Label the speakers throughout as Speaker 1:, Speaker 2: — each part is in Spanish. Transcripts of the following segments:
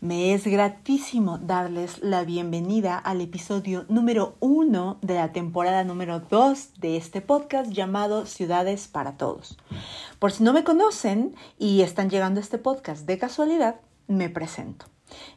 Speaker 1: me es gratísimo darles la bienvenida al episodio número uno de la temporada número dos de este podcast llamado Ciudades para Todos. Por si no me conocen y están llegando a este podcast de casualidad, me presento.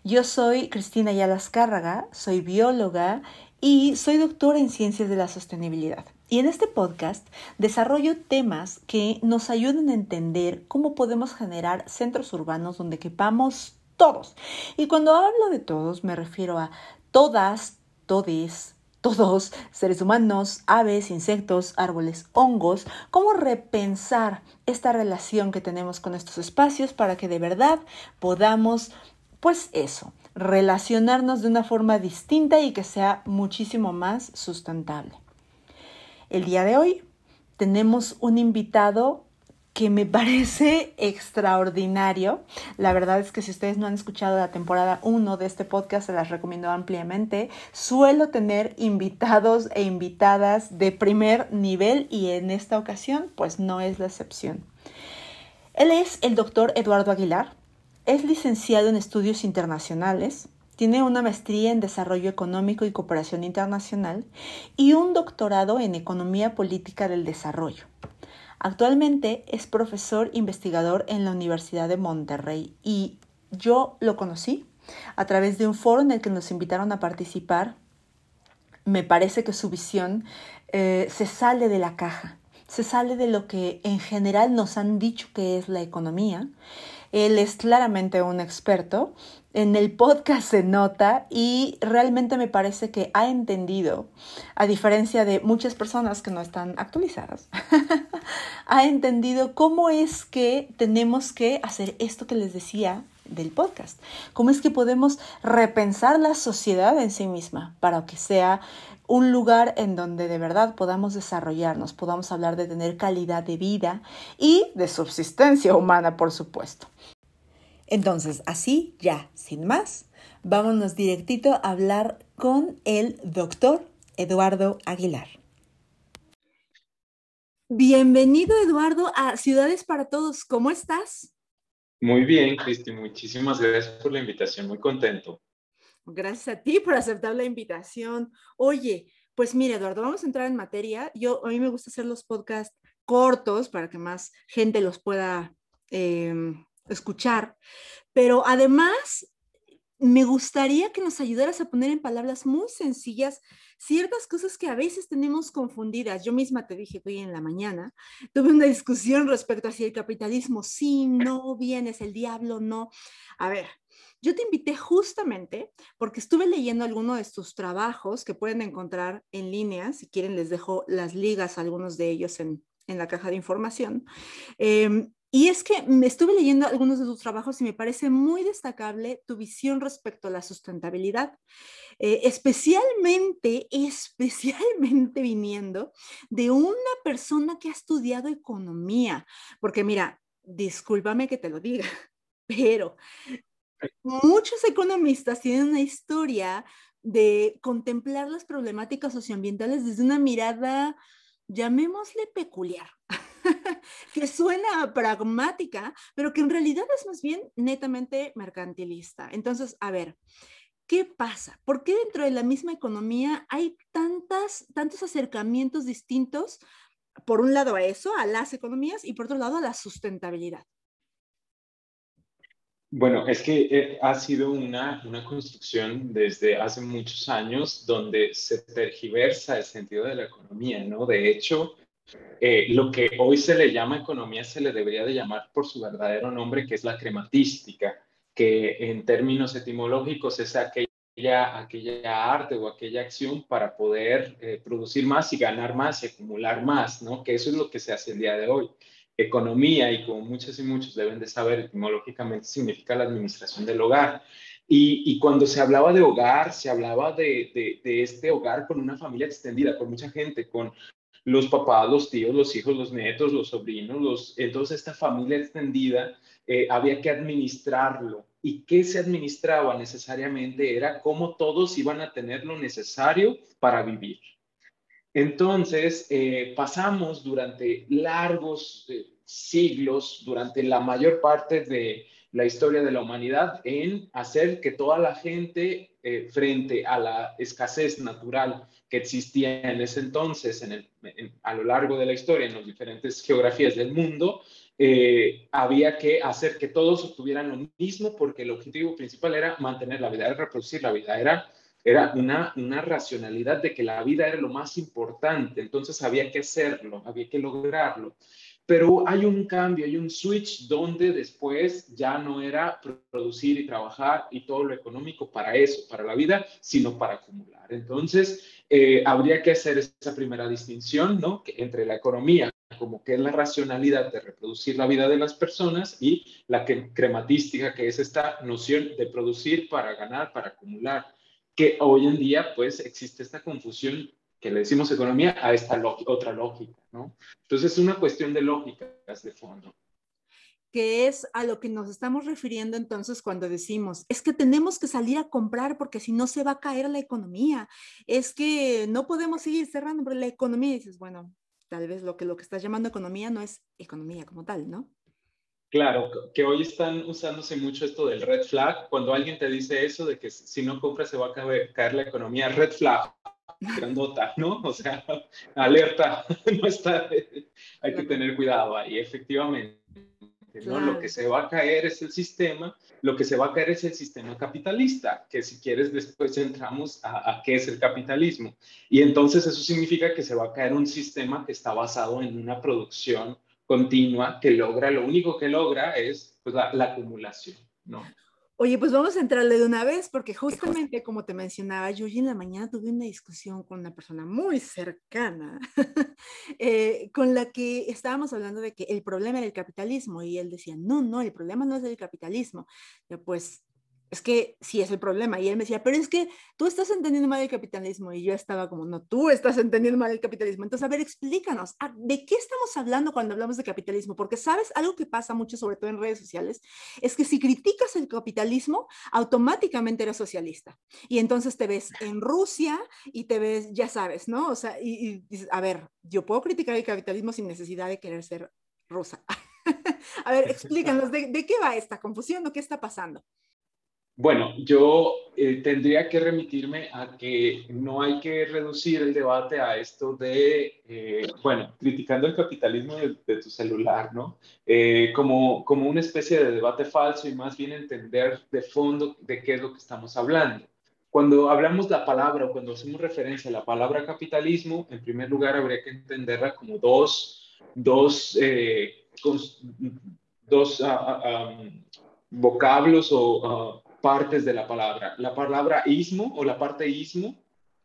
Speaker 1: Yo soy Cristina Yalascárraga, soy bióloga y soy doctora en ciencias de la sostenibilidad. Y en este podcast desarrollo temas que nos ayuden a entender cómo podemos generar centros urbanos donde quepamos todos. Y cuando hablo de todos me refiero a todas, todes, todos, seres humanos, aves, insectos, árboles, hongos, cómo repensar esta relación que tenemos con estos espacios para que de verdad podamos, pues eso, relacionarnos de una forma distinta y que sea muchísimo más sustentable. El día de hoy tenemos un invitado que me parece extraordinario. La verdad es que si ustedes no han escuchado la temporada 1 de este podcast, se las recomiendo ampliamente. Suelo tener invitados e invitadas de primer nivel y en esta ocasión pues no es la excepción. Él es el doctor Eduardo Aguilar, es licenciado en estudios internacionales, tiene una maestría en Desarrollo Económico y Cooperación Internacional y un doctorado en Economía Política del Desarrollo. Actualmente es profesor investigador en la Universidad de Monterrey y yo lo conocí a través de un foro en el que nos invitaron a participar. Me parece que su visión eh, se sale de la caja, se sale de lo que en general nos han dicho que es la economía. Él es claramente un experto en el podcast se nota y realmente me parece que ha entendido, a diferencia de muchas personas que no están actualizadas, ha entendido cómo es que tenemos que hacer esto que les decía del podcast, cómo es que podemos repensar la sociedad en sí misma para que sea un lugar en donde de verdad podamos desarrollarnos, podamos hablar de tener calidad de vida y de subsistencia humana, por supuesto. Entonces, así ya, sin más, vámonos directito a hablar con el doctor Eduardo Aguilar. Bienvenido, Eduardo, a Ciudades para Todos. ¿Cómo estás?
Speaker 2: Muy bien, Cristi. Muchísimas gracias por la invitación. Muy contento.
Speaker 1: Gracias a ti por aceptar la invitación. Oye, pues mire, Eduardo, vamos a entrar en materia. Yo, a mí me gusta hacer los podcasts cortos para que más gente los pueda em, escuchar, pero además me gustaría que nos ayudaras a poner en palabras muy sencillas ciertas cosas que a veces tenemos confundidas. Yo misma te dije hoy en la mañana, tuve una discusión respecto a si el capitalismo sí, no, bien, es el diablo, no. A ver, yo te invité justamente porque estuve leyendo algunos de tus trabajos que pueden encontrar en línea. Si quieren, les dejo las ligas, algunos de ellos en, en la caja de información. Eh, y es que me estuve leyendo algunos de tus trabajos y me parece muy destacable tu visión respecto a la sustentabilidad, eh, especialmente, especialmente viniendo de una persona que ha estudiado economía, porque mira, discúlpame que te lo diga, pero muchos economistas tienen una historia de contemplar las problemáticas socioambientales desde una mirada, llamémosle peculiar. que suena pragmática, pero que en realidad es más bien netamente mercantilista. Entonces, a ver, ¿qué pasa? ¿Por qué dentro de la misma economía hay tantas, tantos acercamientos distintos? Por un lado a eso, a las economías, y por otro lado a la sustentabilidad.
Speaker 2: Bueno, es que eh, ha sido una, una, construcción desde hace muchos años donde se tergiversa el sentido de la economía, ¿no? De hecho, eh, lo que hoy se le llama economía se le debería de llamar por su verdadero nombre, que es la crematística, que en términos etimológicos es aquella, aquella arte o aquella acción para poder eh, producir más y ganar más y acumular más, ¿no? Que eso es lo que se hace el día de hoy. Economía, y como muchos y muchos deben de saber, etimológicamente significa la administración del hogar. Y, cuando se hablaba de hogar, se hablaba de, de, este hogar con una familia extendida, con mucha gente, con los papás, los tíos, los hijos, los nietos, los sobrinos, los, entonces esta familia extendida eh, había que administrarlo. ¿Y qué se administraba necesariamente? Era cómo todos iban a tener lo necesario para vivir. Entonces, eh, pasamos durante largos eh, siglos, durante la mayor parte de la historia de la humanidad, en hacer que toda la gente, frente a la escasez natural que existía en ese entonces, a lo largo de la historia, en las diferentes geografías del mundo, eh, había que hacer que todos obtuvieran lo mismo porque el objetivo principal era mantener la vida, era reproducir la vida, era, era una, una racionalidad de que la vida era lo más importante, entonces había que hacerlo, había que lograrlo. Pero hay un cambio, hay un switch donde después ya no era producir y trabajar y todo lo económico para eso, para la vida, sino para acumular. Entonces, eh, habría que hacer esa primera distinción, ¿no? entre la economía, como que es la racionalidad de reproducir la vida de las personas, y la crematística, que es esta noción de producir para ganar, para acumular, que hoy en día, pues, existe esta confusión que le decimos economía a esta otra lógica, ¿no? Entonces es una cuestión de lógicas de fondo.
Speaker 1: Que es a lo que nos estamos refiriendo entonces cuando decimos, es que tenemos que salir a comprar porque si no se va a caer la economía, es que no podemos seguir cerrando la economía. Y dices, bueno, tal vez lo que, lo que estás llamando economía no es economía como tal, ¿no?
Speaker 2: Claro, que hoy están usándose mucho esto del red flag. Cuando alguien te dice eso de que si no compras se va a caer la economía, red flag, grandota, ¿no? O sea, alerta, no está, hay que tener cuidado ahí, efectivamente. ¿no? Lo que se va a caer es el sistema, lo que se va a caer es el sistema capitalista, que si quieres después entramos a, a, qué es el capitalismo. Y entonces eso significa que se va a caer un sistema que está basado en una producción continua que logra, lo único que logra es pues, la, la acumulación, ¿no?
Speaker 1: Oye, pues vamos a entrarle de una vez, porque justamente como te mencionaba, yo hoy en la mañana tuve una discusión con una persona muy cercana, eh, con la que estábamos hablando de que el problema era el capitalismo, y él decía, no, no, el problema no es el capitalismo. pues es que sí es el problema. Y él me decía, pero es que tú estás entendiendo mal el capitalismo. Y yo estaba como, no, tú estás entendiendo mal el capitalismo. Entonces, a ver, explícanos, ah, ¿de qué estamos hablando cuando hablamos de capitalismo? Porque, ¿sabes? Algo que pasa mucho, sobre todo en redes sociales, es que si criticas el capitalismo, automáticamente eres socialista. Y entonces te ves en Rusia y te ves, ya sabes, ¿no? O sea, y, dices, a ver, yo puedo criticar el capitalismo sin necesidad de querer ser rusa. a ver, explícanos, ¿de, ¿de qué va esta confusión o qué está pasando?
Speaker 2: Bueno, yo eh, tendría que remitirme a que no hay que reducir el debate a esto de, eh, bueno, criticando el capitalismo de, tu celular, ¿no? Eh, como, como una especie de debate falso y más bien entender de fondo de qué es lo que estamos hablando. Cuando hablamos la palabra o cuando hacemos referencia a la palabra capitalismo, en primer lugar habría que entenderla como dos, dos, dos ah, ah, ah, vocablos o partes de la palabra. La palabra ismo o la parte ismo,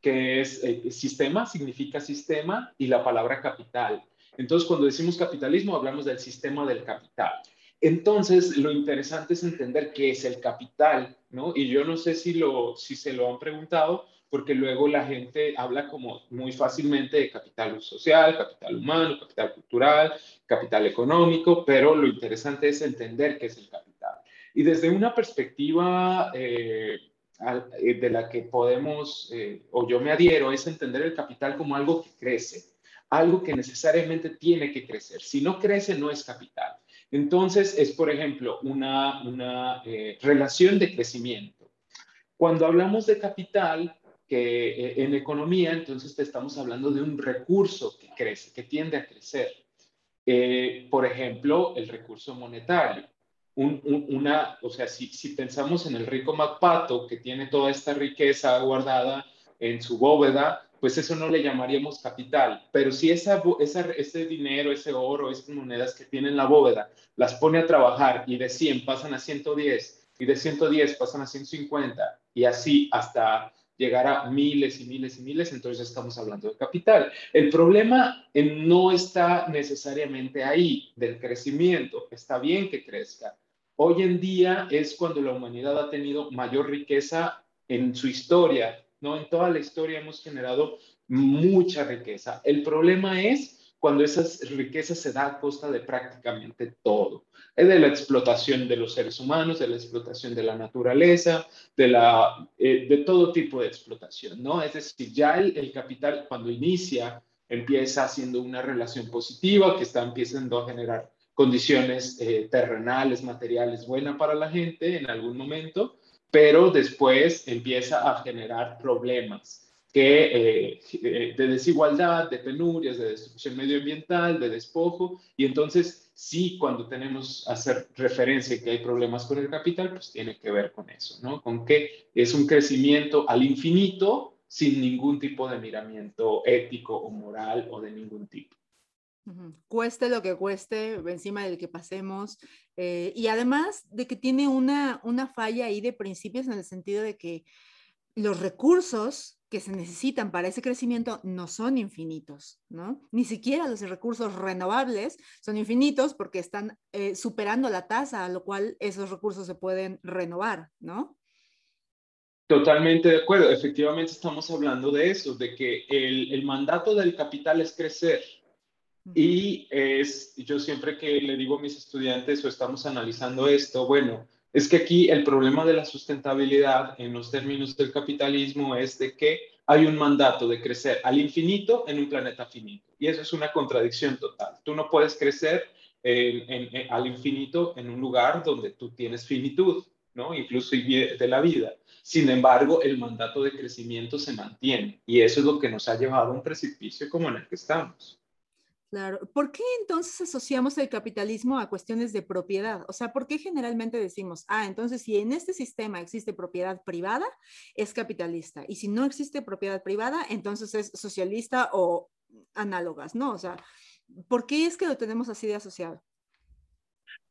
Speaker 2: que es eh, sistema, significa sistema, y la palabra capital. Entonces, cuando decimos capitalismo, hablamos del sistema del capital. Entonces, lo interesante es entender qué es el capital, ¿no? Y yo no sé si, lo, si se lo han preguntado, porque luego la gente habla como muy fácilmente de capital social, capital humano, capital cultural, capital económico, pero lo interesante es entender qué es el capital. Y desde una perspectiva eh, eh, de la que podemos, eh, o yo me adhiero, es entender el capital como algo que crece, algo que necesariamente tiene que crecer. Si no crece, no es capital. Entonces, es, por ejemplo, una, una relación de crecimiento. Cuando hablamos de capital, que en economía, entonces te estamos hablando de un recurso que crece, que tiende a crecer. por ejemplo, el recurso monetario una, o sea, si, si pensamos en el rico MacPato que tiene toda esta riqueza guardada en su bóveda, pues eso no le llamaríamos capital. Pero si esa, esa, ese dinero, ese oro, esas monedas que tiene en la bóveda, las pone a trabajar y de 100 pasan a 110 y de 110 pasan a 150 y así hasta llegar a miles y miles y miles, entonces estamos hablando de capital. El problema no está necesariamente ahí del crecimiento, está bien que crezca, Hoy en día es cuando la humanidad ha tenido mayor riqueza en su historia, ¿no? En toda la historia hemos generado mucha riqueza. El problema es cuando esas riquezas se da a costa de prácticamente todo. Es de la explotación de los seres humanos, de la explotación de la naturaleza, de, la, eh, de todo tipo de explotación, ¿no? Es decir, ya el, capital cuando inicia empieza haciendo una relación positiva que está empezando a generar condiciones eh, terrenales, materiales buenas para la gente en algún momento, pero después empieza a generar problemas que, eh, eh, de desigualdad, de penurias, de destrucción medioambiental, de despojo, y entonces sí, cuando tenemos hacer referencia que hay problemas con el capital, pues tiene que ver con eso, ¿no? Con que es un crecimiento al infinito sin ningún tipo de miramiento ético o moral o de ningún tipo.
Speaker 1: Cueste lo que cueste, encima del que pasemos, eh, y además de que tiene una, una falla ahí de principios en el sentido de que los recursos que se necesitan para ese crecimiento no son infinitos, ¿no? Ni siquiera los recursos renovables son infinitos porque están eh, superando la tasa a lo cual esos recursos se pueden renovar, ¿no?
Speaker 2: Totalmente de acuerdo. Efectivamente estamos hablando de eso, de que el, el mandato del capital es crecer. Y es, yo siempre que le digo a mis estudiantes o estamos analizando esto, bueno, es que aquí el problema de la sustentabilidad en los términos del capitalismo es de que hay un mandato de crecer al infinito en un planeta finito. Y eso es una contradicción total. Tú no puedes crecer al infinito en un lugar donde tú tienes finitud, ¿no? Incluso de la vida. Sin embargo, el mandato de crecimiento se mantiene. Y eso es lo que nos ha llevado a un precipicio como en el que estamos.
Speaker 1: Claro. ¿Por qué entonces asociamos el capitalismo a cuestiones de propiedad? O sea, ¿por qué generalmente decimos, ah, entonces si en este sistema existe propiedad privada, es capitalista? Y si no existe propiedad privada, entonces es socialista o análogas, ¿no? O sea, ¿por qué es que lo tenemos así de asociado?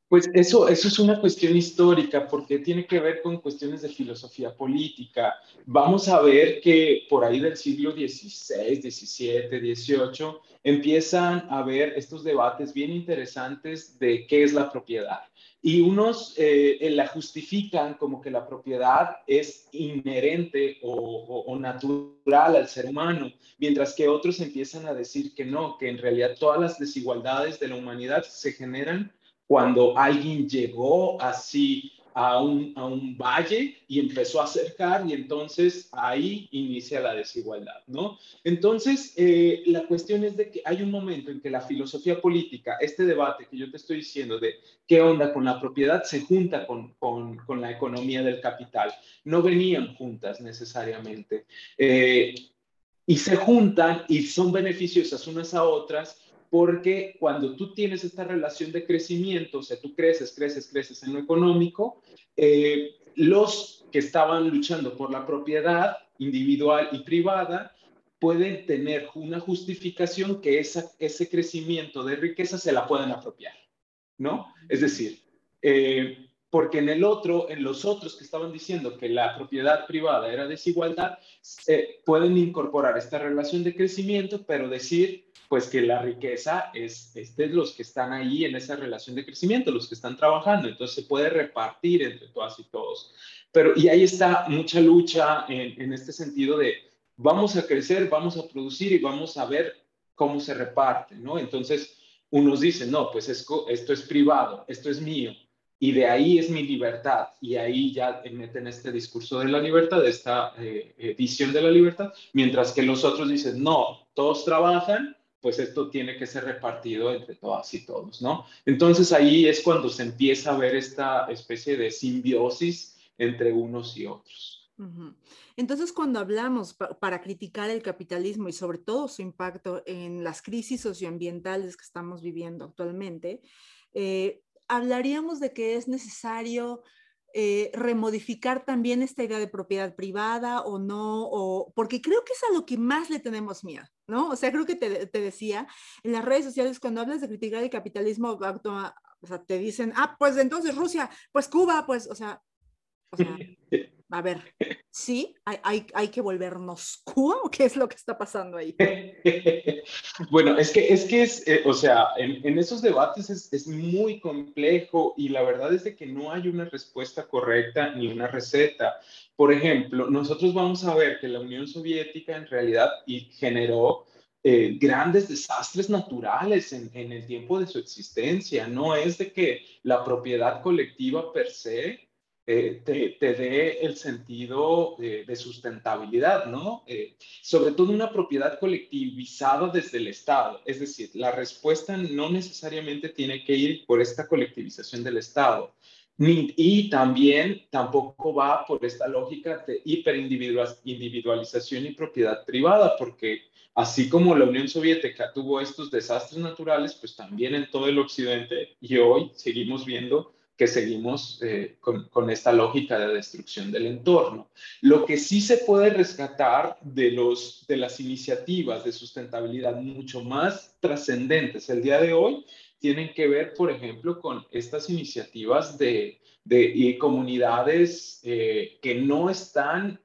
Speaker 2: Pues eso, eso es una cuestión histórica porque tiene que ver con cuestiones de filosofía política. Vamos a ver que por ahí del siglo XVI, XVII, XVIII empiezan a haber estos debates bien interesantes de qué es la propiedad. Y unos eh, la justifican como que la propiedad es inherente o, o, natural al ser humano, mientras que otros empiezan a decir que no, que en realidad todas las desigualdades de la humanidad se generan cuando alguien llegó así a un, a un, valle y empezó a acercar y entonces ahí inicia la desigualdad, ¿no? Entonces, eh, la cuestión es de que hay un momento en que la filosofía política, este debate que yo te estoy diciendo de qué onda con la propiedad, se junta con, con, con la economía del capital. No venían juntas necesariamente. Eh, y se juntan y son beneficiosas unas a otras porque cuando tú tienes esta relación de crecimiento, o sea, tú creces, creces, creces en lo económico, eh, los que estaban luchando por la propiedad individual y privada pueden tener una justificación que esa, ese crecimiento de riqueza se la pueden apropiar, ¿no? Es decir, eh, porque en el otro, en los otros que estaban diciendo que la propiedad privada era desigualdad, eh, pueden incorporar esta relación de crecimiento, pero decir pues que la riqueza es, de los que están ahí en esa relación de crecimiento, los que están trabajando, entonces se puede repartir entre todas y todos. Pero, y ahí está mucha lucha en, en este sentido de vamos a crecer, vamos a producir y vamos a ver cómo se reparte, ¿no? Entonces, unos dicen, no, pues esto es privado, esto es mío, y de ahí es mi libertad, y ahí ya meten este discurso de la libertad, esta eh, visión de la libertad, mientras que los otros dicen, no, todos trabajan, pues esto tiene que ser repartido entre todas y todos, ¿no? Entonces ahí es cuando se empieza a ver esta especie de simbiosis entre unos y otros.
Speaker 1: Entonces, cuando hablamos para criticar el capitalismo y sobre todo su impacto en las crisis socioambientales que estamos viviendo actualmente, eh, hablaríamos de que es necesario eh, remodificar también esta idea de propiedad privada o no, o, porque creo que es a lo que más le tenemos miedo, ¿no? O sea, creo que te, te decía, en las redes sociales, cuando hablas de criticar el capitalismo, o sea, te dicen, ah, pues entonces Rusia, pues Cuba, pues, o sea, o sea a ver, ¿sí? ¿Hay, hay, que volvernos Cuba o qué es lo que está pasando ahí?
Speaker 2: bueno, es que es, que es eh, o sea, en, en esos debates es, es, muy complejo y la verdad es de que no hay una respuesta correcta ni una receta. Por ejemplo, nosotros vamos a ver que la Unión Soviética en realidad generó eh, grandes desastres naturales en, en, el tiempo de su existencia. No es de que la propiedad colectiva per se eh, te, dé el sentido de, sustentabilidad, ¿no? Eh, sobre todo una propiedad colectivizada desde el Estado. Es decir, la respuesta no necesariamente tiene que ir por esta colectivización del Estado. Ni, y también tampoco va por esta lógica de hiperindividualización y propiedad privada, porque así como la Unión Soviética tuvo estos desastres naturales, pues también en todo el occidente y hoy seguimos viendo que seguimos eh, con, esta lógica de destrucción del entorno. Lo que sí se puede rescatar de, los, de las iniciativas de sustentabilidad mucho más trascendentes el día de hoy tienen que ver, por ejemplo, con estas iniciativas de, de comunidades eh, que no están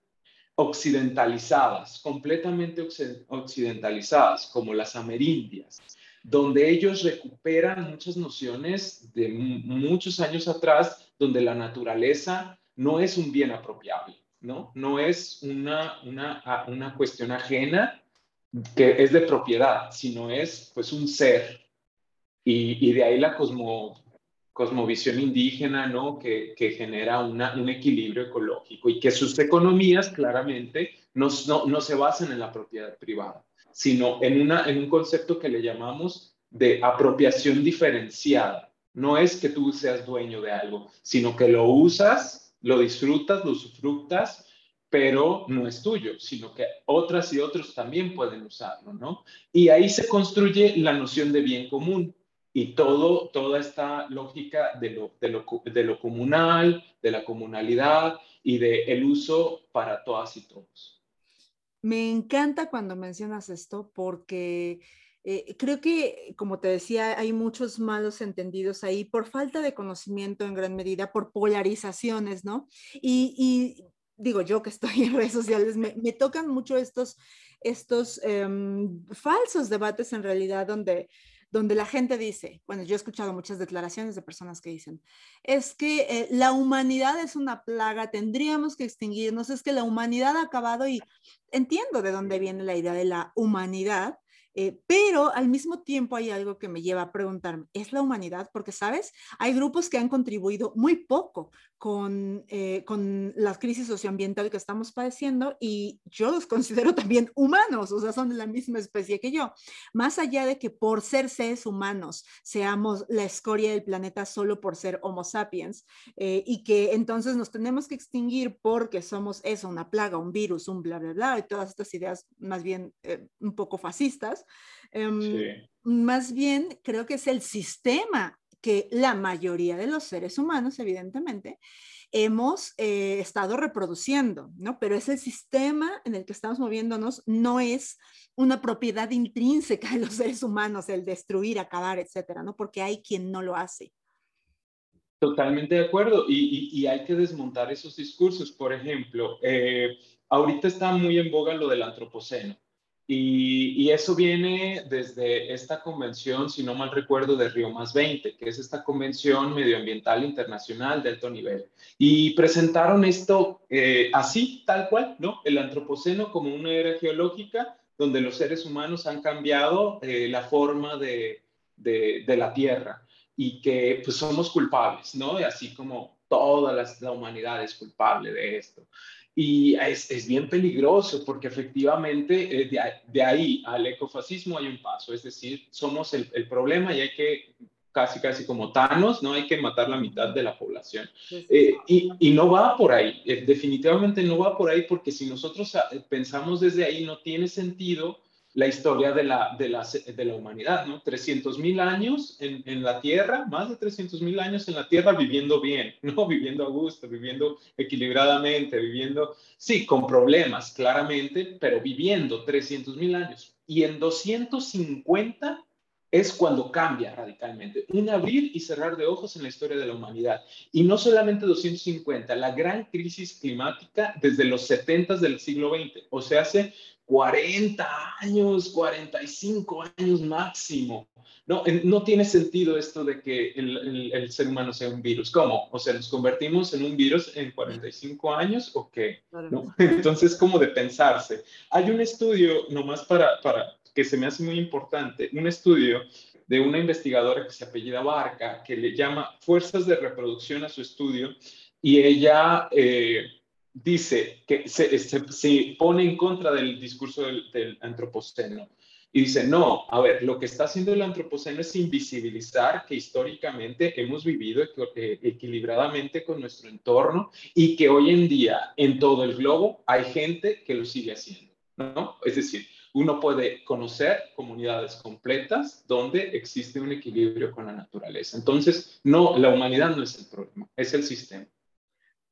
Speaker 2: occidentalizadas, completamente occidentalizadas, como las amerindias donde ellos recuperan muchas nociones de muchos años atrás, donde la naturaleza no es un bien apropiable, ¿no? No es una, una, una cuestión ajena que es de propiedad, sino es pues un ser. Y, y de ahí la cosmo, cosmovisión indígena, ¿no? Que, que genera una, un equilibrio ecológico y que sus economías claramente no, no, no se basan en la propiedad privada sino en, una, en un concepto que le llamamos de apropiación diferenciada. No es que tú seas dueño de algo, sino que lo usas, lo disfrutas, lo usufructas, pero no es tuyo, sino que otras y otros también pueden usarlo, ¿no? Y ahí se construye la noción de bien común y todo, toda esta lógica de lo, de lo, de lo comunal, de la comunalidad y de el uso para todas y todos.
Speaker 1: Me encanta cuando mencionas esto porque eh, creo que, como te decía, hay muchos malos entendidos ahí por falta de conocimiento en gran medida, por polarizaciones, ¿no? Y, digo, yo que estoy en redes sociales, me, tocan mucho estos, estos em, falsos debates en realidad donde donde la gente dice, bueno, yo he escuchado muchas declaraciones de personas que dicen, es que eh, la humanidad es una plaga, tendríamos que extinguirnos, es que la humanidad ha acabado y entiendo de dónde viene la idea de la humanidad, eh, pero al mismo tiempo hay algo que me lleva a preguntarme, ¿es la humanidad? Porque, ¿sabes? Hay grupos que han contribuido muy poco con, eh, con la crisis socioambiental que estamos padeciendo y yo los considero también humanos, o sea, son de la misma especie que yo. Más allá de que por ser seres humanos seamos la escoria del planeta solo por ser Homo sapiens eh, y que entonces nos tenemos que extinguir porque somos eso, una plaga, un virus, un bla, bla, bla, y todas estas ideas más bien un poco fascistas, Em, más bien, creo que es el sistema que la mayoría de los seres humanos, evidentemente, hemos eh, estado reproduciendo, ¿no? Pero ese sistema en el que estamos moviéndonos, no es una propiedad intrínseca de los seres humanos, el destruir, acabar, etcétera, ¿no? Porque hay quien no lo hace.
Speaker 2: Totalmente de acuerdo, y, hay que desmontar esos discursos. Por ejemplo, eh, ahorita está muy en boga lo del antropoceno. Y, eso viene desde esta convención, si no mal recuerdo, de Río Más 20, que es esta convención medioambiental internacional de alto nivel. Y presentaron esto eh, así, tal cual, ¿no? El antropoceno como una era geológica donde los seres humanos han cambiado eh, la forma de, de, de, la Tierra y que pues somos culpables, ¿no? Y así como toda la, la humanidad es culpable de esto. Y es, es, bien peligroso porque efectivamente eh, de, ahí al ecofascismo hay un paso, es decir, somos el, el, problema y hay que, casi, casi como Thanos, ¿no? Hay que matar la mitad de la población. Eh, y, y, no va por ahí, eh, definitivamente no va por ahí porque si nosotros ah, pensamos desde ahí no tiene sentido la historia de la, de la, de la humanidad, ¿no? 300 mil años en, en, la Tierra, más de 300 mil años en la Tierra viviendo bien, ¿no? Viviendo a gusto, viviendo equilibradamente, viviendo, sí, con problemas, claramente, pero viviendo 300 mil años. Y en 250 es cuando cambia radicalmente. Un abrir y cerrar de ojos en la historia de la humanidad. Y no solamente 250, la gran crisis climática desde los 70 del siglo XX, o sea, hace 40 años, 45 años máximo. No, no tiene sentido esto de que el, ser humano sea un virus. ¿Cómo? O sea, ¿nos convertimos en un virus en 45 años o qué? ¿No? Entonces, como de pensarse. Hay un estudio, nomás para, para, que se me hace muy importante, un estudio de una investigadora que se apellida Barca, que le llama Fuerzas de Reproducción a su estudio, y ella eh, dice que se, se, pone en contra del discurso del, antropoceno. Y dice, no, a ver, lo que está haciendo el antropoceno es invisibilizar que históricamente hemos vivido eh, equilibradamente con nuestro entorno y que hoy en día en todo el globo hay gente que lo sigue haciendo, ¿no? Es decir, uno puede conocer comunidades completas donde existe un equilibrio con la naturaleza. Entonces, no, la humanidad no es el problema, es el sistema.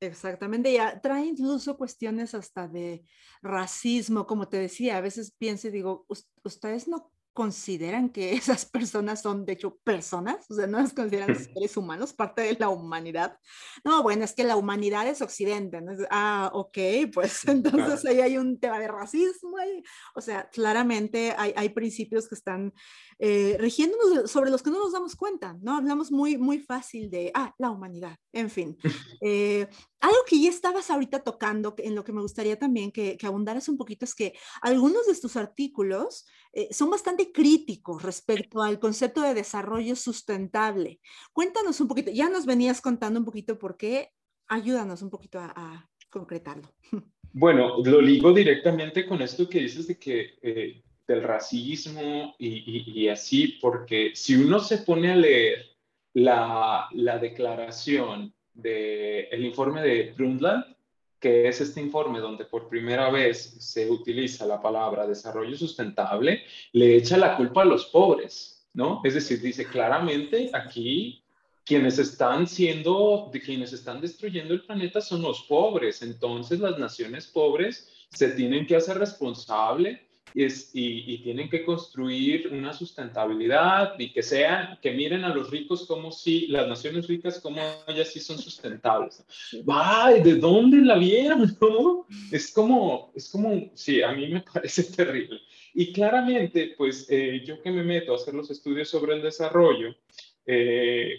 Speaker 1: Exactamente, ya trae incluso cuestiones hasta de racismo, como te decía, a veces pienso y digo, ustedes no consideran que esas personas son, de hecho, personas, o sea, no las consideran seres humanos, parte de la humanidad. No, bueno, es que la humanidad es Occidente. ¿no? Ah, ok, pues entonces ahí hay un tema de racismo. o sea, claramente hay, hay principios que están eh, rigiéndonos sobre los que no nos damos cuenta, ¿no? Hablamos muy, muy fácil de, ah, la humanidad, en fin. Eh, algo que ya estabas ahorita tocando, en lo que me gustaría también que, que abundaras un poquito, es que algunos de tus artículos eh, son bastante críticos respecto al concepto de desarrollo sustentable. Cuéntanos un poquito, ya nos venías contando un poquito por qué, ayúdanos un poquito a, a concretarlo.
Speaker 2: Bueno, lo ligo directamente con esto que dices de que eh, del racismo y, así, porque si uno se pone a leer la, la declaración del el informe de Brundtland, que es este informe donde por primera vez se utiliza la palabra desarrollo sustentable, le echa la culpa a los pobres, ¿no? Es decir, dice claramente aquí quienes están siendo, quienes están destruyendo el planeta son los pobres, entonces las naciones pobres se tienen que hacer responsable y, tienen que construir una sustentabilidad y que sean, que miren a los ricos como si, las naciones ricas como ellas sí son sustentables. ¡Ay! ¿De dónde la vieron? ¿no? Es como, es como, sí, a mí me parece terrible. Y claramente, pues eh, yo que me meto a hacer los estudios sobre el desarrollo, eh,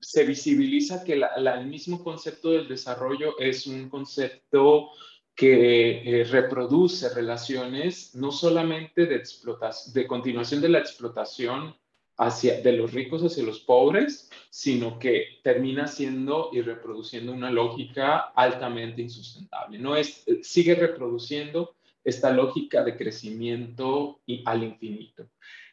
Speaker 2: se visibiliza que el mismo concepto del desarrollo es un concepto que eh, reproduce relaciones no solamente de, continuación de la explotación hacia, de los ricos hacia los pobres, sino que termina siendo y reproduciendo una lógica altamente insustentable. No es, eh, sigue reproduciendo esta lógica de crecimiento y al infinito.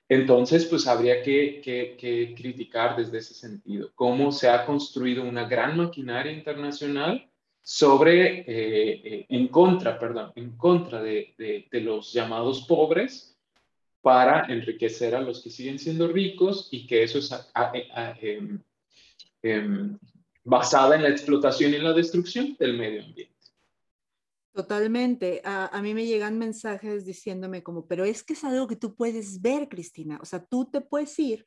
Speaker 2: Entonces, pues habría que, que criticar desde ese sentido cómo se ha construido una gran maquinaria internacional sobre, eh, eh, en contra, perdón, en contra de, de, los llamados pobres para enriquecer a los que siguen siendo ricos y que eso es em, em, basada en la explotación y la destrucción del medio ambiente.
Speaker 1: Totalmente. A, a, mí me llegan mensajes diciéndome como, pero es que es algo que tú puedes ver, Cristina. O sea, tú te puedes ir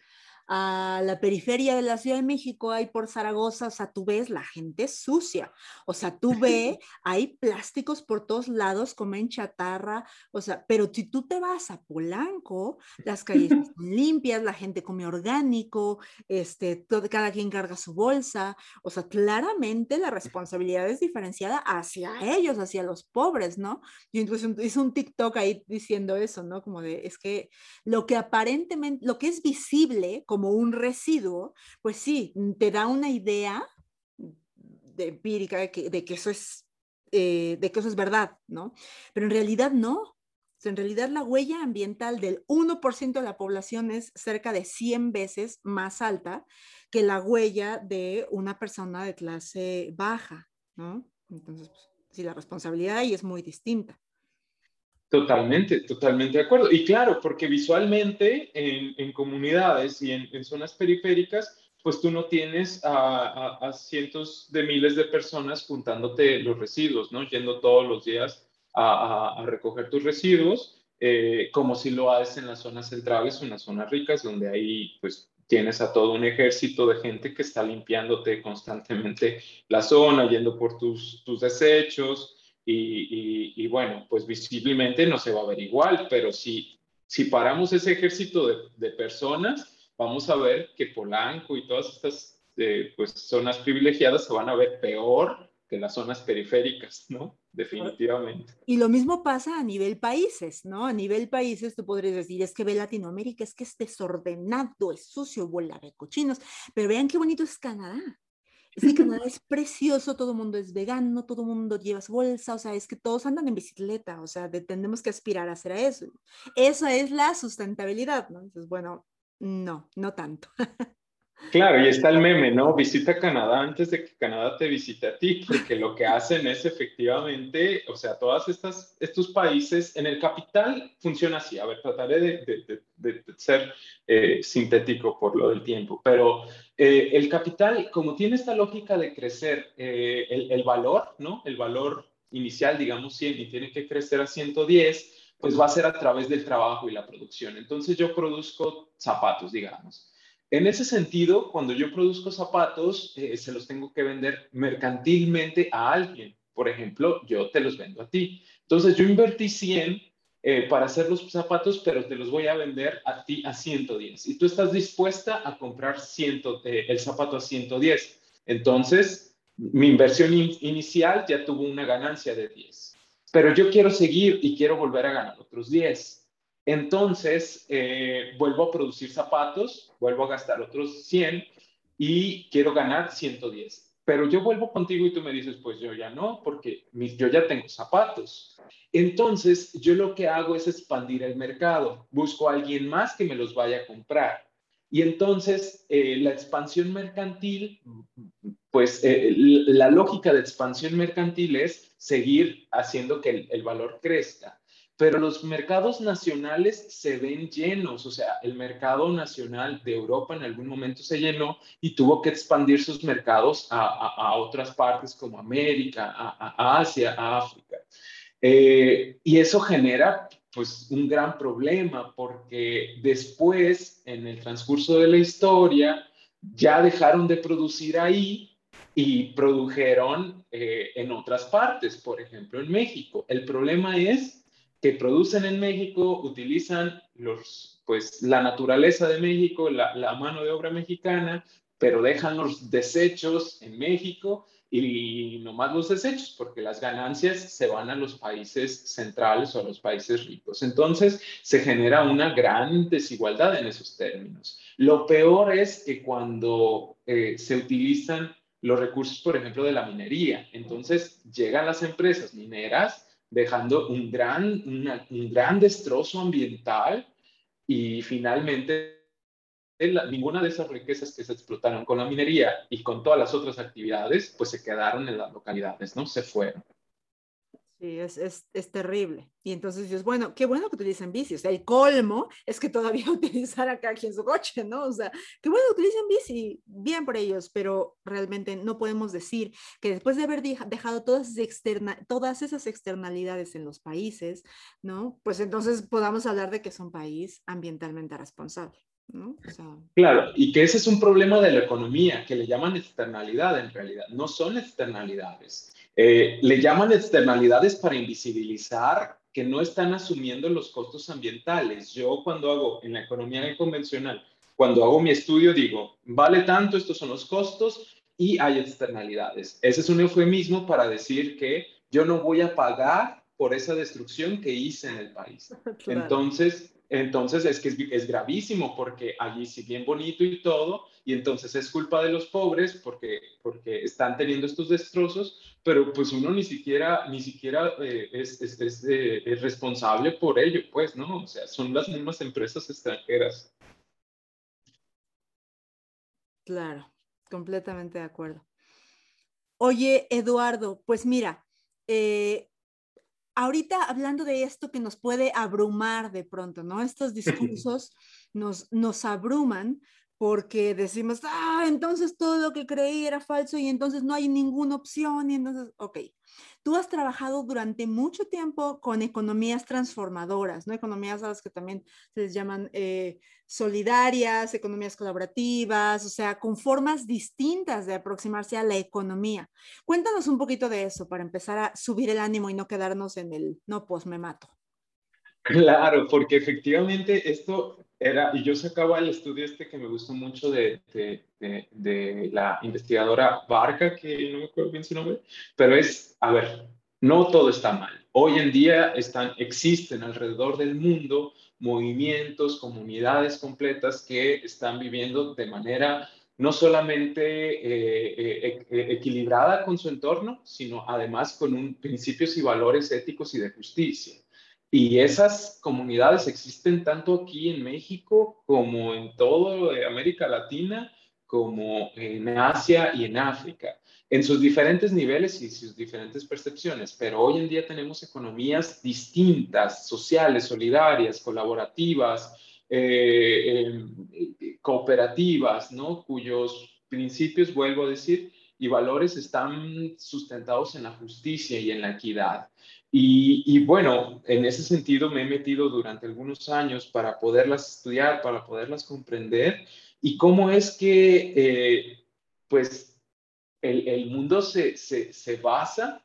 Speaker 1: a la periferia de la Ciudad de México, hay por Zaragoza, o sea, tú ves la gente sucia, o sea, tú ves, hay plásticos por todos lados, comen chatarra, o sea, pero si tú te vas a Polanco, las calles son limpias, la gente come orgánico, este, todo, cada quien carga su bolsa, o sea, claramente la responsabilidad es diferenciada hacia ellos, hacia los pobres, ¿no? Yo incluso hice un TikTok ahí diciendo eso, ¿no? Como de, es que lo que aparentemente, lo que es visible, como un residuo, pues sí, mm, te da una idea de empírica de que, eso es, eh, de que eso es verdad, ¿no? Pero en realidad no. En realidad la huella ambiental del 1% de la población es cerca de 100 veces más alta que la huella de una persona de clase baja, ¿no? Entonces, pues, sí, la responsabilidad ahí es muy distinta.
Speaker 2: Totalmente, totalmente de acuerdo. Y claro, porque visualmente en, comunidades y en, zonas periféricas, pues tú no tienes a, cientos de miles de personas juntándote los residuos, ¿no? Yendo todos los días a, recoger tus residuos. eh, como si lo haces en las zonas centrales o en las zonas ricas, donde ahí pues tienes a todo un ejército de gente que está limpiándote constantemente la zona, yendo por tus, tus desechos y, y, bueno, pues visiblemente no se va a ver igual, pero si, si paramos ese ejército de, de personas, vamos a ver que Polanco y todas estas eh, pues, zonas privilegiadas se van a ver peor que las zonas periféricas, ¿no? Definitivamente.
Speaker 1: Y lo mismo pasa a nivel países, ¿no? A nivel países tú podrías decir, es que ve Latinoamérica, es que es desordenado, es sucio, bola de cochinos, pero vean qué bonito es Canadá. Es que Canadá es precioso, todo el mundo es vegano, todo el mundo lleva bolsa, o sea, es que todos andan en bicicleta, o sea, tenemos que aspirar a hacer eso. Esa es la sustentabilidad, ¿no? Entonces, bueno, no, no tanto.
Speaker 2: Claro, y está el meme, ¿no? Visita Canadá antes de que Canadá te visite a ti, porque lo que hacen es efectivamente, o sea, todas estas, estos países, en el capital funciona así, a ver, trataré de, ser eh, sintético por lo del tiempo, pero eh, el capital, como tiene esta lógica de crecer eh, el, el, valor, ¿no? El valor inicial, digamos 100, y tiene que crecer a 110, pues va a ser a través del trabajo y la producción. Entonces yo produzco zapatos, digamos en ese sentido, cuando yo produzco zapatos, eh, se los tengo que vender mercantilmente a alguien. Por ejemplo, yo te los vendo a ti. Entonces, yo invertí 100 eh, para hacer los zapatos, pero te los voy a vender a ti a 110. Y tú estás dispuesta a comprar 100, eh, el zapato a 110. Entonces, mi inversión inicial ya tuvo una ganancia de 10. Pero yo quiero seguir y quiero volver a ganar otros 10. Entonces, eh, vuelvo a producir zapatos, vuelvo a gastar otros 100 y quiero ganar 110. Pero yo vuelvo contigo y tú me dices, pues yo ya no, porque yo ya tengo zapatos. Entonces, yo lo que hago es expandir el mercado. Busco a alguien más que me los vaya a comprar. Y entonces, eh, la expansión mercantil, pues eh, la lógica de expansión mercantil es seguir haciendo que el valor crezca pero los mercados nacionales se ven llenos, o sea, el mercado nacional de Europa en algún momento se llenó y tuvo que expandir sus mercados a, otras partes como América, a, Asia, a África. Eh, y eso genera pues un gran problema porque después, en el transcurso de la historia, ya dejaron de producir ahí y produjeron eh, en otras partes, por ejemplo, en México. El problema es que producen en México, utilizan los, pues, la naturaleza de México, la, mano de obra mexicana, pero dejan los desechos en México y no más los desechos, porque las ganancias se van a los países centrales o a los países ricos. Entonces, se genera una gran desigualdad en esos términos. Lo peor es que cuando eh, se utilizan los recursos, por ejemplo, de la minería, entonces llegan las empresas mineras dejando un gran, un gran destrozo ambiental y finalmente ninguna de esas riquezas que se explotaron con la minería y con todas las otras actividades, pues se quedaron en las localidades, ¿no? Se fueron.
Speaker 1: Sí, es, es, es, terrible. Y entonces dices, bueno, qué bueno que utilicen bici. O sea, el colmo es que todavía utilizar aquí en su coche, ¿no? O sea, qué bueno que utilicen bici, bien por ellos, pero realmente no podemos decir que después de haber dejado todas, externa, todas esas externalidades en los países, ¿no? Pues entonces podamos hablar de que es un país ambientalmente responsable. ¿No? O sea...
Speaker 2: Claro, y que ese es un problema de la economía, que le llaman externalidad en realidad, no son externalidades eh, le llaman externalidades para invisibilizar que no están asumiendo los costos ambientales. Yo cuando hago en la economía convencional, cuando hago mi estudio digo, vale tanto, estos son los costos y hay externalidades. Ese es un eufemismo para decir que yo no voy a pagar por esa destrucción que hice en el país. Entonces, entonces es que es, gravísimo porque allí sí bien bonito y todo, y entonces es culpa de los pobres porque, porque están teniendo estos destrozos, pero pues uno ni siquiera, ni siquiera eh, es, es, eh, es, responsable por ello, pues, ¿no? O sea, son las mismas empresas extranjeras.
Speaker 1: Claro, completamente de acuerdo. Oye, Eduardo, pues mira, eh, ahorita hablando de esto que nos puede abrumar de pronto, ¿no? Estos discursos nos, nos abruman porque decimos, ah, entonces todo lo que creí era falso y entonces no hay ninguna opción y entonces, ok, tú has trabajado durante mucho tiempo con economías transformadoras, ¿no? Economías a las que también se les llaman eh, solidarias, economías colaborativas, o sea, con formas distintas de aproximarse a la economía. Cuéntanos un poquito de eso para empezar a subir el ánimo y no quedarnos en el, no, pues me mato.
Speaker 2: Claro, porque efectivamente esto era, y yo sacaba el estudio este que me gustó mucho de, de, de, la investigadora Barca, que no me acuerdo bien su nombre, pero es, a ver, no todo está mal. Hoy en día están, existen alrededor del mundo movimientos, comunidades completas que están viviendo de manera no solamente eh, eh, eh, equilibrada con su entorno, sino además con un, principios y valores éticos y de justicia. Y esas comunidades existen tanto aquí en México como en toda América Latina, como en Asia y en África, en sus diferentes niveles y sus diferentes percepciones. Pero hoy en día tenemos economías distintas, sociales, solidarias, colaborativas, eh, em, cooperativas, ¿no? Cuyos principios, vuelvo a decir, y valores están sustentados en la justicia y en la equidad. Y, bueno, en ese sentido me he metido durante algunos años para poderlas estudiar, para poderlas comprender y cómo es que, eh, pues, el, mundo se, se, basa,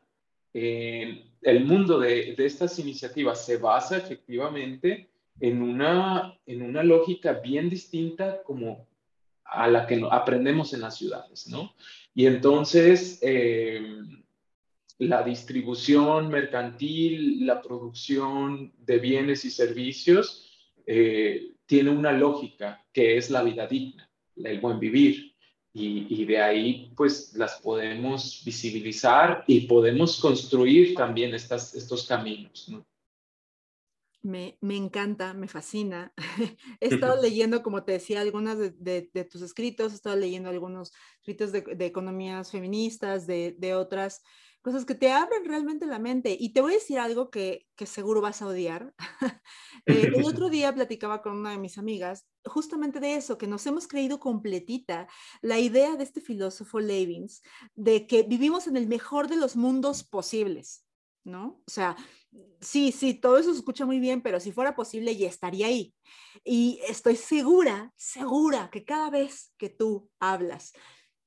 Speaker 2: en, el mundo de, de, estas iniciativas se basa efectivamente en una, en una lógica bien distinta como a la que aprendemos en las ciudades, ¿no? Y entonces... Eh, la distribución mercantil, la producción de bienes y servicios, eh, tiene una lógica que es la vida digna, el buen vivir. Y, de ahí, pues, las podemos visibilizar y podemos construir también estas, estos caminos.
Speaker 1: Me, me, encanta, me fascina. He estado leyendo, como te decía, algunas de, de, tus escritos, he estado leyendo algunos escritos de, de economías feministas, de, otras cosas que te abren realmente la mente. Y te voy a decir algo que, que seguro vas a odiar. Eh, el otro día platicaba con una de mis amigas justamente de eso, que nos hemos creído completita la idea de este filósofo Levins, de que vivimos en el mejor de los mundos posibles, ¿no? O sea, sí, sí, todo eso se escucha muy bien, pero si fuera posible ya estaría ahí. Y estoy segura, segura que cada vez que tú hablas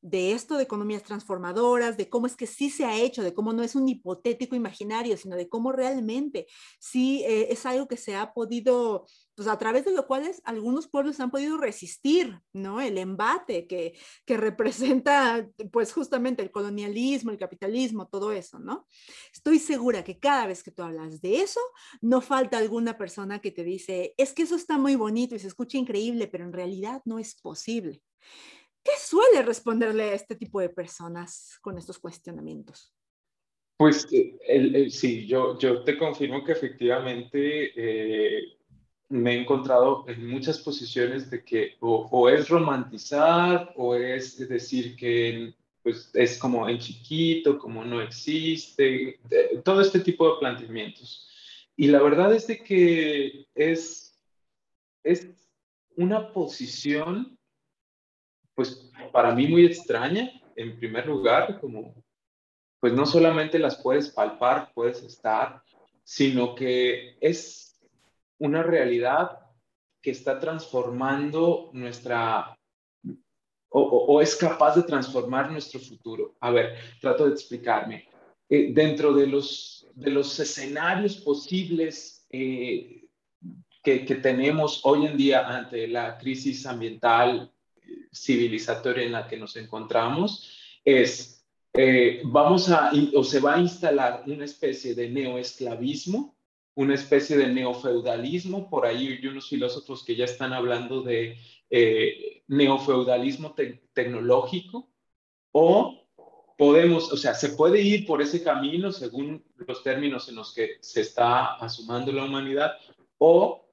Speaker 1: de esto de economías transformadoras, de cómo es que sí se ha hecho, de cómo no es un hipotético imaginario, sino de cómo realmente sí eh, es algo que se ha podido, pues a través de lo cual algunos pueblos han podido resistir, ¿no? El embate que, que representa, pues justamente el colonialismo, el capitalismo, todo eso, ¿no? Estoy segura que cada vez que tú hablas de eso, no falta alguna persona que te dice, es que eso está muy bonito y se escucha increíble, pero en realidad no es posible. ¿Qué suele responderle a este tipo de personas con estos cuestionamientos?
Speaker 2: Pues eh, sí, yo, yo te confirmo que efectivamente eh, me he encontrado en muchas posiciones de que o, es romantizar o es decir que pues, es como en chiquito, como no existe, todo este tipo de planteamientos. Y la verdad es de que es, es una posición pues para mí muy extraña, en primer lugar, como, pues no solamente las puedes palpar, puedes estar, sino que es una realidad que está transformando nuestra, o, es capaz de transformar nuestro futuro. A ver, trato de explicarme. Eh, dentro de los, de los escenarios posibles eh, que, que tenemos hoy en día ante la crisis ambiental, civilizatoria en la que nos encontramos es, eh, vamos a, o se va a instalar una especie de neoesclavismo, una especie de neofeudalismo, por ahí hay unos filósofos que ya están hablando de eh, neofeudalismo tecnológico, o podemos, o sea, se puede ir por ese camino según los términos en los que se está asumando la humanidad, o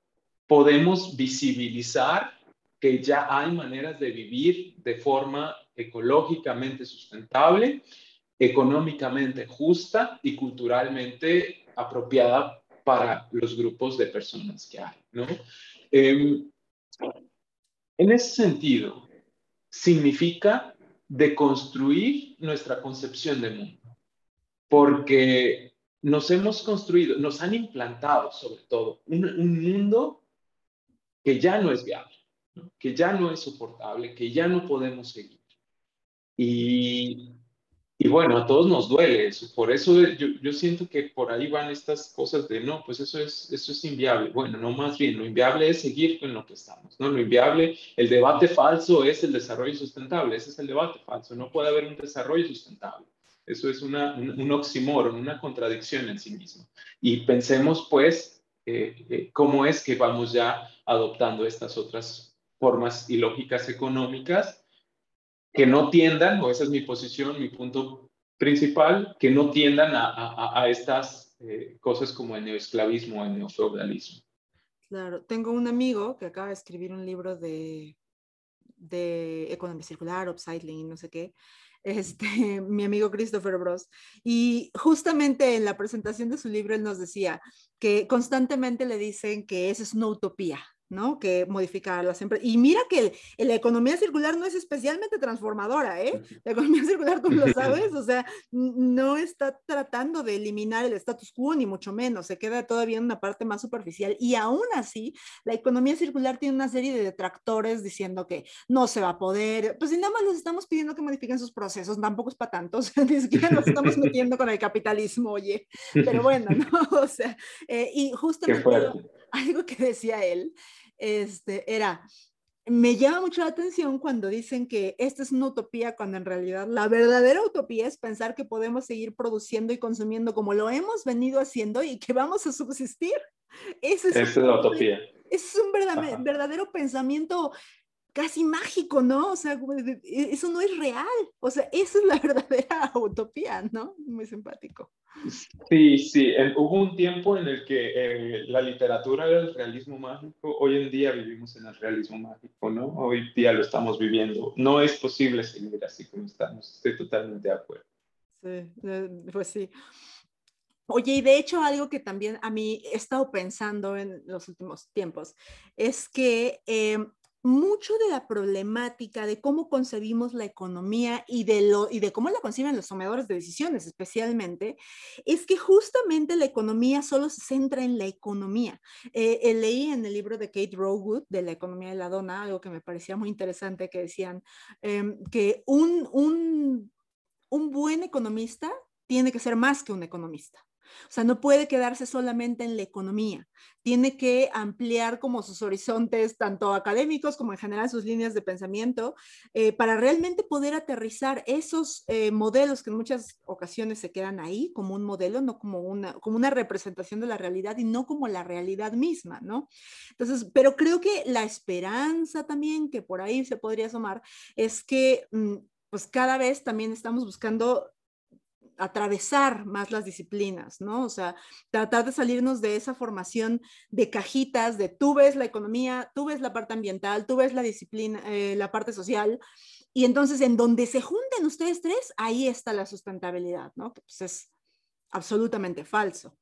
Speaker 2: podemos visibilizar que ya hay maneras de vivir de forma ecológicamente sustentable, económicamente justa y culturalmente apropiada para los grupos de personas que hay, ¿no? Em, en ese sentido, significa deconstruir nuestra concepción de mundo, porque nos hemos construido, nos han implantado sobre todo un, mundo que ya no es viable, que ya no es soportable, que ya no podemos seguir. Y y bueno, a todos nos duele eso. Por eso yo, yo, siento que por ahí van estas cosas de, no, pues eso es, eso es inviable. Bueno, no más bien, lo inviable es seguir con lo que estamos, ¿no? Lo inviable, el debate falso es el desarrollo sustentable. Ese es el debate falso. No puede haber un desarrollo sustentable. Eso es una, un, un oxímoron, una contradicción en sí mismo. Y pensemos, pues, eh, eh, cómo es que vamos ya adoptando estas otras formas y lógicas económicas que no tiendan, o esa es mi posición, mi punto principal, que no tiendan a, estas eh, cosas como el neoesclavismo el neofeudalismo.
Speaker 1: Claro, tengo un amigo que acaba de escribir un libro de, de economía circular, upcycling, no sé qué, este, mi amigo Christopher Bros. Y justamente en la presentación de su libro él nos decía que constantemente le dicen que esa es una utopía, ¿no? Que modificar las empresas. Y mira que la economía circular no es especialmente transformadora, ¿eh? La economía circular, tú lo sabes, o sea, no está tratando de eliminar el status quo, ni mucho menos, se queda todavía en una parte más superficial. Y aún así, la economía circular tiene una serie de detractores diciendo que no se va a poder, pues si nada más les estamos pidiendo que modifiquen sus procesos, tampoco es para tanto, o sea, ni siquiera nos estamos metiendo con el capitalismo, oye, pero bueno, ¿no? O sea, eh, y justamente algo que decía él, este, era, me llama mucho la atención cuando dicen que esta es una utopía, cuando en realidad la verdadera utopía es pensar que podemos seguir produciendo y consumiendo como lo hemos venido haciendo y que vamos a subsistir.
Speaker 2: Esa es, la utopía.
Speaker 1: Es un verdadero, verdadero pensamiento casi mágico, ¿no? O sea, e, eso no es real. O sea, esa es la verdadera utopía, ¿no? Muy simpático.
Speaker 2: Sí, sí. hubo un tiempo en el que eh, la literatura era el realismo mágico. Hoy en día vivimos en el realismo mágico, ¿no? Hoy día lo estamos viviendo. No es posible seguir así como estamos. Estoy totalmente de acuerdo.
Speaker 1: Sí, pues sí. Oye, y de hecho algo que también a mí he estado pensando en los últimos tiempos es que em, mucho de la problemática de cómo concebimos la economía y de, lo, y de cómo la conciben los tomadores de decisiones especialmente, es que justamente la economía solo se centra en la economía. Eh, eh, leí en el libro de Kate Rowood, de la economía de la dona, algo que me parecía muy interesante, que decían em, que un, un, un buen economista tiene que ser más que un economista. O sea, no puede quedarse solamente en la economía, tiene que ampliar como sus horizontes, tanto académicos como en general sus líneas de pensamiento, eh, para realmente poder aterrizar esos eh, modelos que en muchas ocasiones se quedan ahí como un modelo, no como una, como una representación de la realidad y no como la realidad misma, ¿no? Entonces, pero creo que la esperanza también que por ahí se podría asomar es que... Mm, pues cada vez también estamos buscando atravesar más las disciplinas, ¿no? O sea, tratar de salirnos de esa formación de cajitas, de tú ves la economía, tú ves la parte ambiental, tú ves la disciplina, eh, la parte social, y entonces en donde se junten ustedes tres, ahí está la sustentabilidad, ¿no? Que pues es absolutamente falso.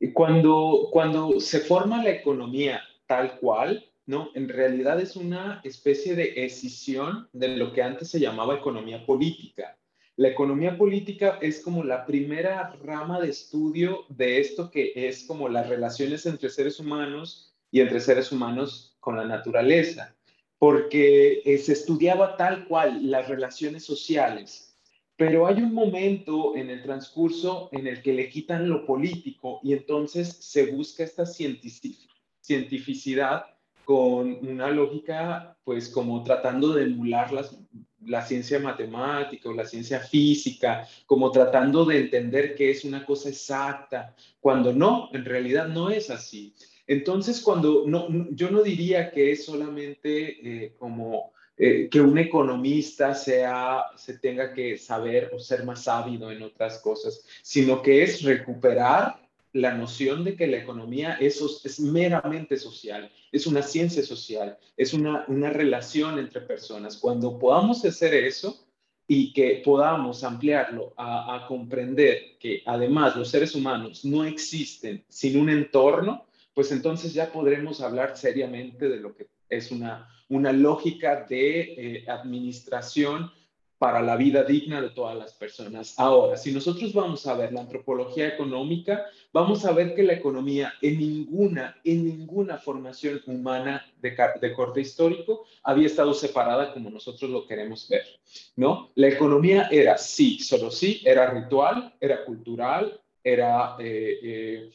Speaker 2: Y cuando, cuando se forma la economía tal cual, ¿no? En realidad es una especie de escisión de lo que antes se llamaba economía política. La economía política es como la primera rama de estudio de esto que es como las relaciones entre seres humanos y entre seres humanos con la naturaleza, porque eh, se estudiaba tal cual las relaciones sociales, pero hay un momento en el transcurso en el que le quitan lo político y entonces se busca esta cientificidad con una lógica, pues como tratando de emular las la ciencia matemática o la ciencia física, como tratando de entender que es una cosa exacta, cuando no, en realidad no es así. Entonces, cuando no, yo no diría que es solamente eh, como eh, que un economista sea, se tenga que saber o ser más ávido en otras cosas, sino que es recuperar la noción de que la economía es, es meramente social, es una ciencia social, es una, una relación entre personas. Cuando podamos hacer eso y que podamos ampliarlo a, comprender que además los seres humanos no existen sin un entorno, pues entonces ya podremos hablar seriamente de lo que es una, una lógica de eh, administración para la vida digna de todas las personas. Ahora, si nosotros vamos a ver la antropología económica, vamos a ver que la economía en ninguna, en ninguna formación humana de, de corte histórico había estado separada como nosotros lo queremos ver, ¿no? La economía era sí, solo sí, era ritual, era cultural, era eh, eh,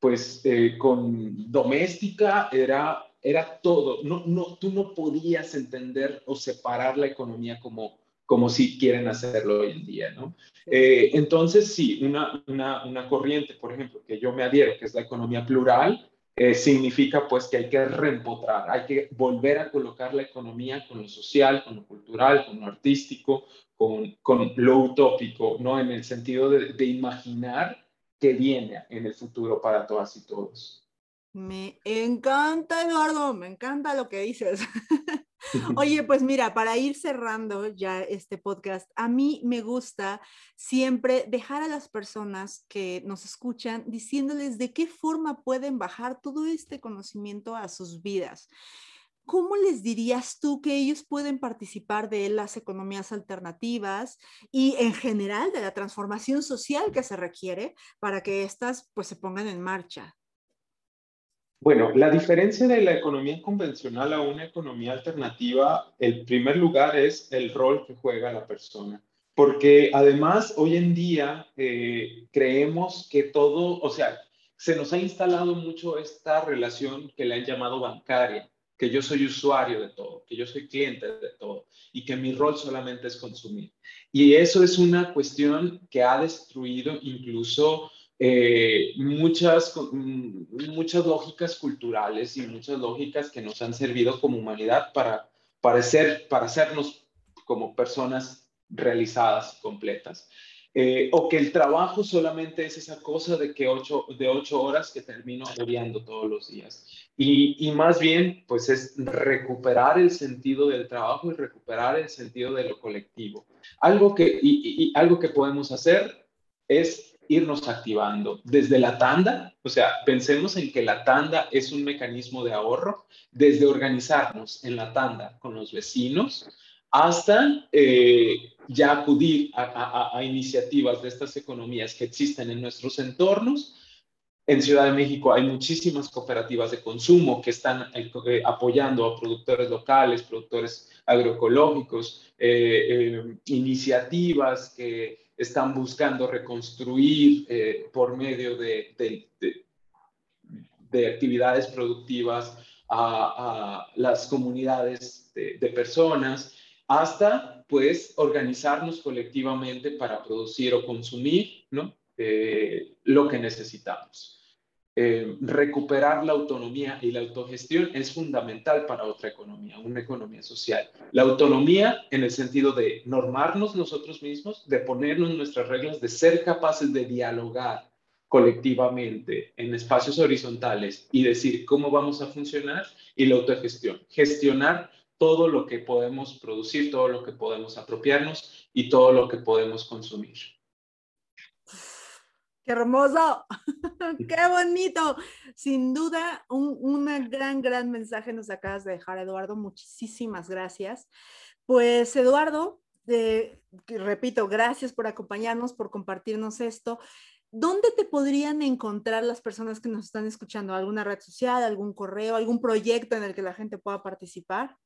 Speaker 2: pues eh, con doméstica, era, era todo. No, no, tú no podías entender o separar la economía como como si quieren hacerlo hoy en día, ¿no? Eh, entonces, sí, una, una, una, corriente, por ejemplo, que yo me adhiero, que es la economía plural, eh, significa pues que hay que reempotrar, hay que volver a colocar la economía con lo social, con lo cultural, con lo artístico, con, con lo utópico, ¿no? En el sentido de, de imaginar que viene en el futuro para todas y todos.
Speaker 1: Me encanta, Eduardo, me encanta lo que dices. Oye, pues mira, para ir cerrando ya este podcast, a mí me gusta siempre dejar a las personas que nos escuchan diciéndoles de qué forma pueden bajar todo este conocimiento a sus vidas. ¿Cómo les dirías tú que ellos pueden participar de las economías alternativas y en general de la transformación social que se requiere para que éstas pues se pongan en marcha?
Speaker 2: Bueno, la diferencia de la economía convencional a una economía alternativa, el primer lugar es el rol que juega la persona. Porque además hoy en día eh, creemos que todo, o sea, se nos ha instalado mucho esta relación que le han llamado bancaria, que yo soy usuario de todo, que yo soy cliente de todo y que mi rol solamente es consumir. Y eso es una cuestión que ha destruido incluso eh, muchas, mm, muchas lógicas culturales y muchas lógicas que nos han servido como humanidad para, para, ser, para hacernos como personas realizadas, completas. Eh, o que el trabajo solamente es esa cosa de que ocho, de ocho horas que termino odiando todos los días. Y, y, más bien, pues es recuperar el sentido del trabajo y recuperar el sentido de lo colectivo. Algo que, y, algo que podemos hacer es irnos activando desde la tanda, o sea, pensemos en que la tanda es un mecanismo de ahorro, desde organizarnos en la tanda con los vecinos hasta eh, ya acudir a, iniciativas de estas economías que existen en nuestros entornos. En Ciudad de México hay muchísimas cooperativas de consumo que están eh, eh, apoyando a productores locales, productores agroecológicos, iniciativas que están buscando reconstruir eh, por medio de, de, actividades productivas a, las comunidades de, personas, hasta pues organizarnos colectivamente para producir o consumir ¿no? Eh, lo que necesitamos. Eh, recuperar la autonomía y la autogestión es fundamental para otra economía, una economía social. La autonomía en el sentido de normarnos nosotros mismos, de ponernos nuestras reglas, de ser capaces de dialogar colectivamente en espacios horizontales y decir cómo vamos a funcionar y la autogestión, gestionar todo lo que podemos producir, todo lo que podemos apropiarnos y todo lo que podemos consumir.
Speaker 1: ¡Qué hermoso! ¡Qué bonito! Sin duda, un gran, gran mensaje nos acabas de dejar, Eduardo. Muchísimas gracias. Pues, Eduardo, eh, repito, gracias por acompañarnos, por compartirnos esto. ¿Dónde te podrían encontrar las personas que nos están escuchando? ¿Alguna red social, algún correo, algún proyecto en el que la gente pueda participar?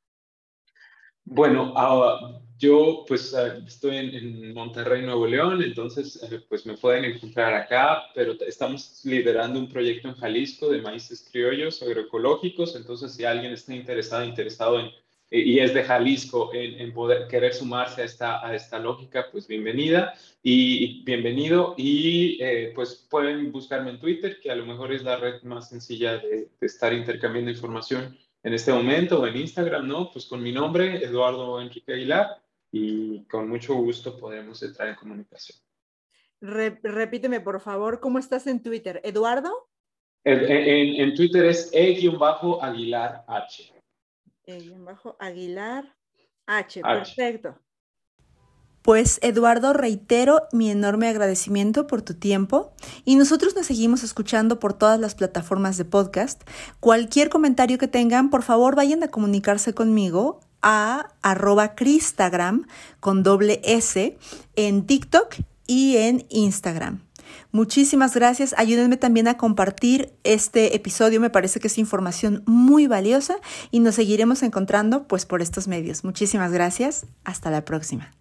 Speaker 2: Bueno, ah, yo pues ah, estoy en, Monterrey, Nuevo León, entonces eh, pues me pueden encontrar acá, pero estamos liderando un proyecto en Jalisco de maíces criollos agroecológicos, entonces si alguien está interesado, interesado en, eh, y es de Jalisco, en, poder querer sumarse a esta, a esta lógica, pues bienvenida y bienvenido y eh, pues pueden buscarme en Twitter, que a lo mejor es la red más sencilla de, de estar intercambiando información en este momento en Instagram, ¿no? Pues con mi nombre, Eduardo Enrique Aguilar, y con mucho gusto podremos entrar en comunicación.
Speaker 1: repíteme, por favor, ¿cómo estás en Twitter? ¿Eduardo?
Speaker 2: En, Twitter es E-Aguilar H.
Speaker 1: E-Aguilar H, perfecto. Pues Eduardo, reitero mi enorme agradecimiento por tu tiempo y nosotros nos seguimos escuchando por todas las plataformas de podcast. Cualquier comentario que tengan, por favor vayan a comunicarse conmigo a arroba Cristagram con doble S en TikTok y en Instagram. Muchísimas gracias. Ayúdenme también a compartir este episodio. Me parece que es información muy valiosa y nos seguiremos encontrando pues por estos medios. Muchísimas gracias. Hasta la próxima.